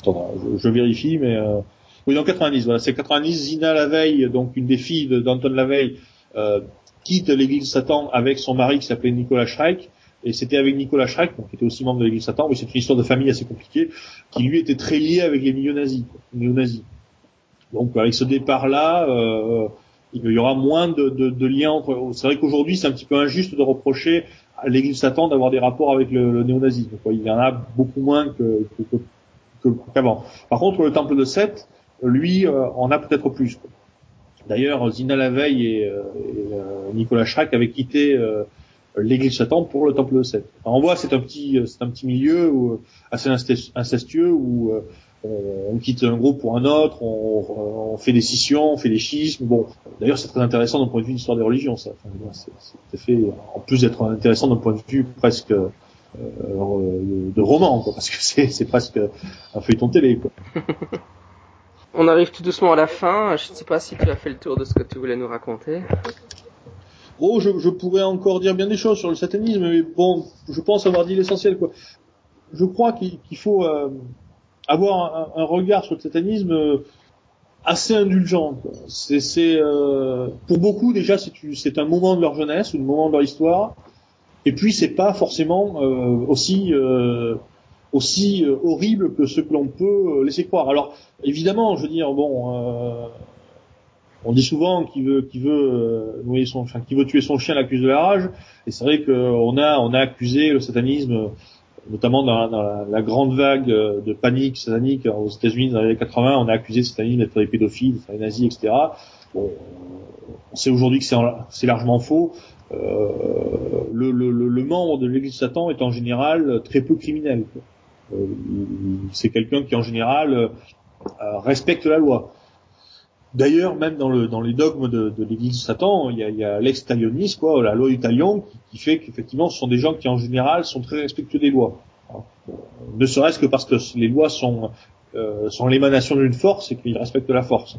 attends, je, je, vérifie, mais euh, oui, en 90. Voilà, c'est 90. Zina la veille, donc une des filles d'Anton veille, euh, quitte l'Église de Satan avec son mari qui s'appelait Nicolas Schreck. Et c'était avec Nicolas Schreck, donc, qui était aussi membre de l'Église de Satan, mais c'est une histoire de famille assez compliquée, qui lui était très lié avec les milieux nazis, néo-nazis. Donc avec ce départ-là, euh, il y aura moins de, de, de liens entre. C'est vrai qu'aujourd'hui, c'est un petit peu injuste de reprocher à l'Église Satan d'avoir des rapports avec le, le néonazisme. Quoi. Il y en a beaucoup moins que, qu'avant. Par contre, le temple de Seth, lui, euh, en a peut-être plus. D'ailleurs, Zina Laveille et, euh, et euh, Nicolas Schrack avaient quitté euh, l'Église Satan pour le temple de Seth. on voit, c'est un petit, c'est un petit milieu où, assez incestueux où on, quitte un groupe pour un autre, on, fait des scissions, on fait des schismes. Bon, d'ailleurs, c'est très intéressant d'un point de vue d'histoire des religions, ça. c'est fait, en plus d'être intéressant d'un point de vue presque euh, de, roman, quoi, parce que c'est presque un feuilleton télé. Quoi. on arrive tout doucement à la fin. Je ne sais pas si tu as fait le tour de ce que tu voulais nous raconter. Oh, je, je pourrais encore dire bien des choses sur le satanisme, mais bon, je pense avoir dit l'essentiel, quoi. Je crois qu'il qu'il faut euh, avoir un, un regard sur le satanisme euh, assez indulgent. C'est, euh, pour beaucoup déjà, c'est, un moment de leur jeunesse, ou un moment de leur histoire, et puis c'est pas forcément euh, aussi euh, aussi horrible que ce que l'on peut laisser croire. Alors évidemment, je veux dire, bon, on dit souvent qu'il veut, euh, noyer son, veut tuer son chien, l'accuse de la rage. Et c'est vrai qu'on a, on a accusé le satanisme, euh, notamment dans, la, grande vague euh, de panique satanique aux États-Unis dans les années 80, on a accusé le satanisme d'être des pédophiles, d'être des nazis, etc. On sait aujourd'hui que c'est, en- c'est largement faux. Le, membre de l'Église de Satan est en général très peu criminel. Euh, c'est quelqu'un qui en général respecte la loi. D'ailleurs, même dans, le, dans les dogmes de, l'Église de Satan, il y a, l'ex quoi, la loi talion, qui, fait qu'effectivement, ce sont des gens qui en général sont très respectueux des lois. Ne serait-ce que parce que les lois sont, euh, sont l'émanation d'une force et qu'ils respectent la force.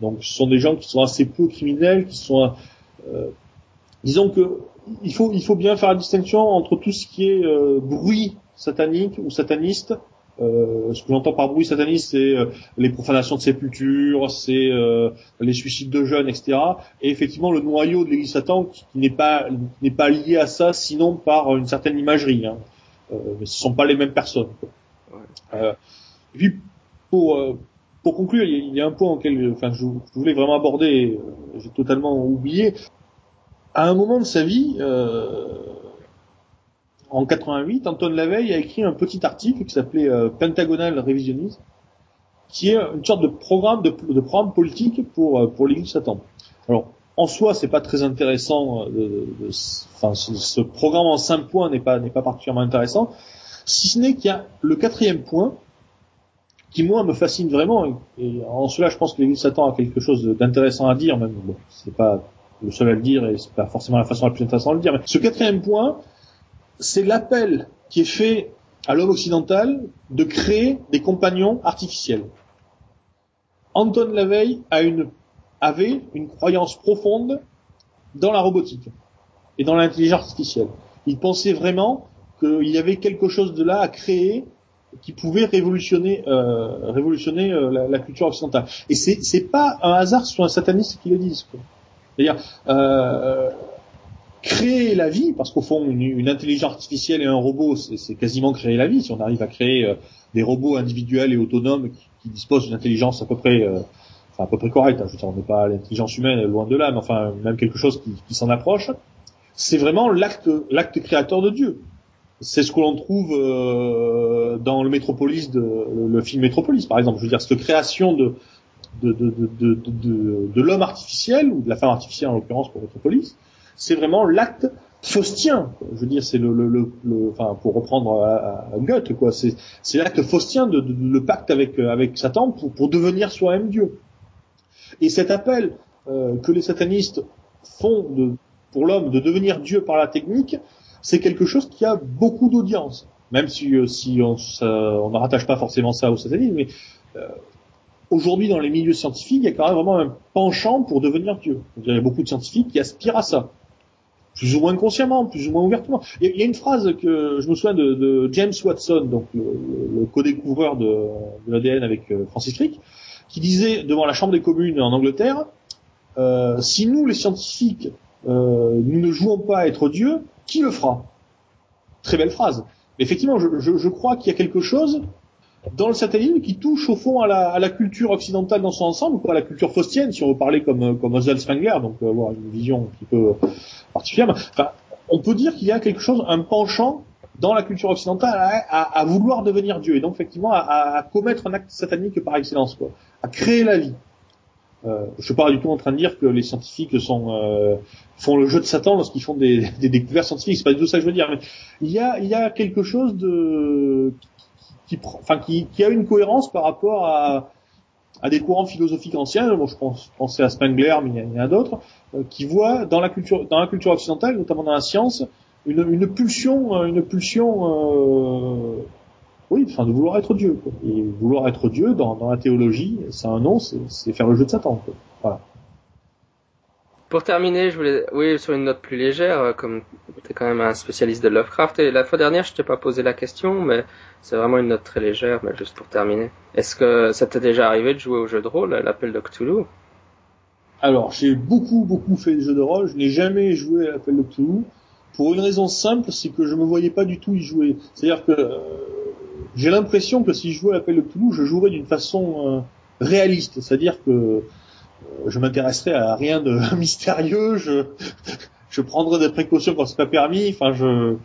Donc, ce sont des gens qui sont assez peu criminels, qui sont, euh, disons que il faut, il faut bien faire la distinction entre tout ce qui est euh, bruit satanique ou sataniste. Euh, ce que j'entends par bruit sataniste, c'est euh, les profanations de sépultures, c'est euh, les suicides de jeunes, etc. Et effectivement, le noyau de l'Église Satan qui, qui n'est pas n'est pas lié à ça, sinon par une certaine imagerie. Hein. Euh, mais ce sont pas les mêmes personnes. quoi. Ouais. Euh, et puis pour euh, pour conclure, il y, a, il y a un point auquel, enfin, je, je voulais vraiment aborder, j'ai totalement oublié. À un moment de sa vie, euh, en 88, Anton Lavey a écrit un petit article qui s'appelait euh, Pentagonal Revisionism, qui est une sorte de programme de, programme politique pour euh, pour l'Église Satan. Alors en soi, c'est pas très intéressant. euh, enfin, ce, ce programme en cinq points n'est pas n'est pas particulièrement intéressant, si ce n'est qu'il y a le quatrième point qui moi me fascine vraiment et, et en cela je pense que l'Église Satan a quelque chose d'intéressant à dire même bon c'est pas le seul à le dire et c'est pas forcément la façon la plus intéressante de le dire mais ce quatrième point c'est l'appel qui est fait à l'homme occidental de créer des compagnons artificiels. Anton Lavey a une, avait une croyance profonde dans la robotique et dans l'intelligence artificielle. Il pensait vraiment qu'il y avait quelque chose de là à créer qui pouvait révolutionner, euh, révolutionner euh, la, culture occidentale. Et c'est, c'est pas un hasard sur un sataniste qui le dise. C'est-à-dire, euh, créer la vie, parce qu'au fond, une, une intelligence artificielle et un robot, c'est, quasiment créer la vie. Si on arrive à créer euh, des robots individuels et autonomes qui, qui disposent d'une intelligence à peu près, euh, enfin à peu près correcte. hein. Je veux dire, on n'est pas l'intelligence humaine, loin de là, mais enfin même quelque chose qui, qui s'en approche. C'est vraiment l'acte, l'acte créateur de Dieu. C'est ce que l'on trouve euh, dans le Métropolis, de, le, film Métropolis, par exemple. Je veux dire, cette création de de, de, de, de, l'homme artificiel ou de la femme artificielle en l'occurrence pour Métropolis, c'est vraiment l'acte faustien. Je veux dire, c'est le, le, le, le- enfin pour reprendre à, à Goethe, quoi. C'est l'acte faustien de, de- de- le pacte avec euh, avec Satan pour, pour devenir soi-même Dieu. Et cet appel euh, que les satanistes font de, pour l'homme de devenir Dieu par la technique, c'est quelque chose qui a beaucoup d'audience. Même si, euh, si on, ça- on ne rattache pas forcément ça au satanisme, mais euh, aujourd'hui dans les milieux scientifiques, il y a quand même vraiment un penchant pour devenir Dieu. Il y a beaucoup de scientifiques qui aspirent à ça. Plus ou moins consciemment, plus ou moins ouvertement. Il y a, une phrase que je me souviens de, James Watson, donc le, co-découvreur de, l'ADN avec euh, Francis Crick, qui disait devant la Chambre des communes en Angleterre, euh, si nous les scientifiques, euh, nous ne jouons pas à être Dieu, qui le fera? Très belle phrase. Effectivement, je crois qu'il y a quelque chose dans le satanisme qui touche au fond à la, à la culture occidentale dans son ensemble, quoi, à la culture faustienne, si on veut parler comme comme Oswald Spengler, donc euh, avoir une vision un petit peu particulière. Mais, Enfin, on peut dire qu'il y a quelque chose, un penchant dans la culture occidentale à, à- à vouloir devenir Dieu et donc effectivement à commettre un acte satanique par excellence, quoi, à créer la vie. Euh, je suis pas du tout en train de dire que les scientifiques sont euh, font le jeu de Satan lorsqu'ils font des, des découvertes scientifiques. C'est pas du tout ça que je veux dire, mais il y a il y a quelque chose de qui, enfin qui, qui a une cohérence par rapport à à des courants philosophiques anciens. Bon, je pense pensais à Spengler, mais il y en a- d'autres euh, qui voient dans la culture dans la culture occidentale, notamment dans la science, une, une pulsion euh, une pulsion euh, oui, enfin de vouloir être Dieu. Quoi. Et vouloir être Dieu dans, dans la théologie, c'est un nom, c'est faire le jeu de Satan. Quoi. Voilà. Pour terminer, je voulais, oui, sur une note plus légère, euh, comme tu es quand même un spécialiste de Lovecraft, et la fois dernière, je t'ai pas posé la question, mais c'est vraiment une note très légère, mais juste pour terminer. Est-ce que ça t'est déjà arrivé de jouer au jeu de rôle, l'appel de Cthulhu? Alors, j'ai beaucoup, beaucoup fait de jeux de rôle, je n'ai jamais joué à l'appel de Cthulhu, pour une raison simple, c'est que je me voyais pas du tout y jouer. C'est-à-dire que euh, j'ai l'impression que si je jouais à l'appel de Cthulhu, je jouerais d'une façon euh, réaliste, c'est-à-dire que je m'intéresserai à rien de mystérieux, je, je prendrai des précautions quand c'est pas permis, enfin je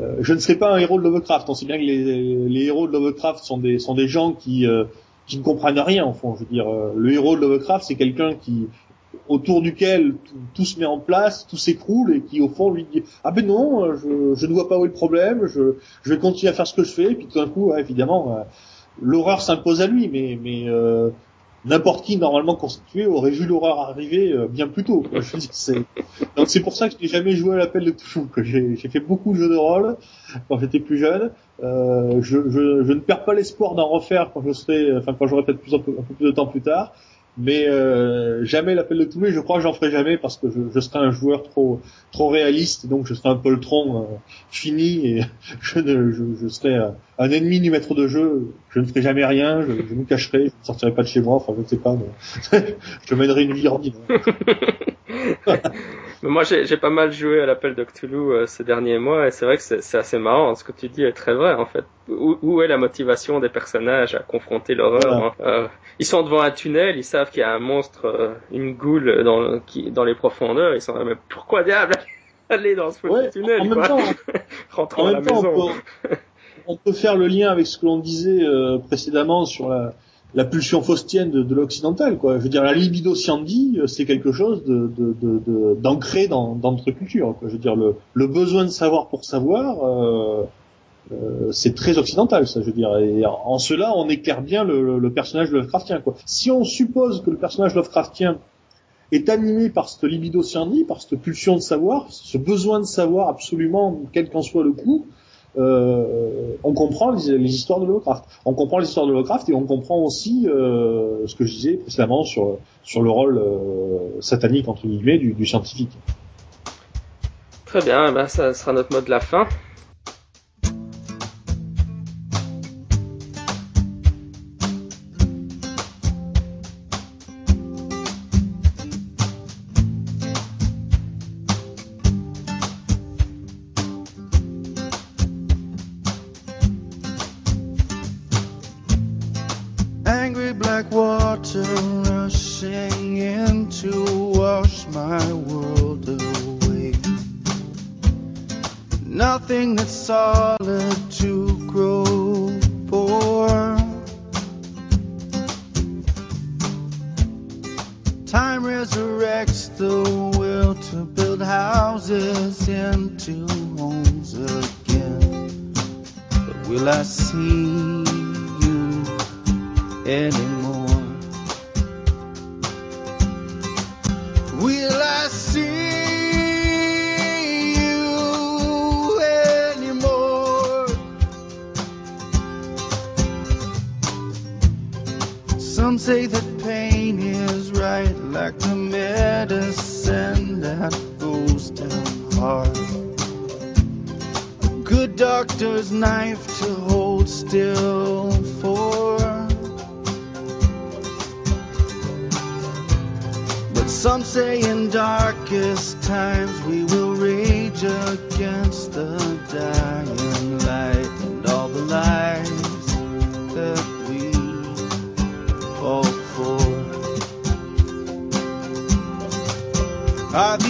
euh, je ne serai pas un héros de Lovecraft. On sait bien que les, les héros de Lovecraft sont des sont des gens qui euh, qui ne comprennent rien en fond. Je veux dire, le héros de Lovecraft, c'est quelqu'un qui autour duquel tout, se met en place, tout s'écroule et qui au fond lui dit ah ben non, je, je ne vois pas où est le problème, je, je vais continuer à faire ce que je fais, et puis tout d'un coup, évidemment, l'horreur s'impose à lui, mais mais n'importe qui normalement constitué aurait vu l'horreur arriver euh, bien plus tôt. Donc c'est pour ça que je n'ai jamais joué à l'appel de Touchou. J'ai fait beaucoup de jeux de rôle quand j'étais plus jeune. Euh, je, je, je, ne perds pas l'espoir d'en refaire quand je serai, enfin quand j'aurai peut-être plus un peu plus de temps plus tard mais euh, jamais l'appel de Toulouse, je crois que j'en ferai jamais parce que je, je, serai un joueur trop trop réaliste, donc je serai un poltron euh, fini et je, ne, je, je, serai euh, un ennemi du maître de jeu. Je ne ferai jamais rien, je, je me cacherai, je ne sortirai pas de chez moi, enfin je ne sais pas, je mènerai une vie ordinaire. moi, j'ai pas mal joué à l'appel de Cthulhu euh, ces derniers mois, et c'est vrai que c'est assez marrant. Ce que tu dis est très vrai, en fait. Où, où est la motivation des personnages à confronter l'horreur hein euh, Ils sont devant un tunnel, ils savent qu'il y a un monstre, euh, une goule dans, qui, dans les profondeurs. Ils sont là, mais pourquoi diable aller dans ce ouais, tunnel En même temps, rentrons à la maison. On peut, on peut, faire le lien avec ce que l'on disait précédemment sur la la pulsion faustienne de, de l'occidental, quoi. Je veux dire, la libido scienti, euh, c'est quelque chose de, d'ancré dans, dans, notre culture. Quoi. Je veux dire, le, le besoin de savoir pour savoir, euh, euh, c'est très occidental, ça. Je veux dire, et en cela, on éclaire bien le, le personnage Lovecraftien. Quoi. Si on suppose que le personnage Lovecraftien est animé par cette libido scienti, par cette pulsion de savoir, ce besoin de savoir absolument, quel qu'en soit le coup, euh, on comprend les, histoires de Lovecraft. On comprend les histoires de Lovecraft et on comprend aussi euh, ce que je disais précédemment sur sur le rôle euh, satanique entre guillemets du, du scientifique. Très bien, eh ben ça sera notre mot de la fin. say that pain is right, like the medicine that goes down hard. A good doctor's knife to hold still for. But some say in darkest times we will rage against the dark. I'd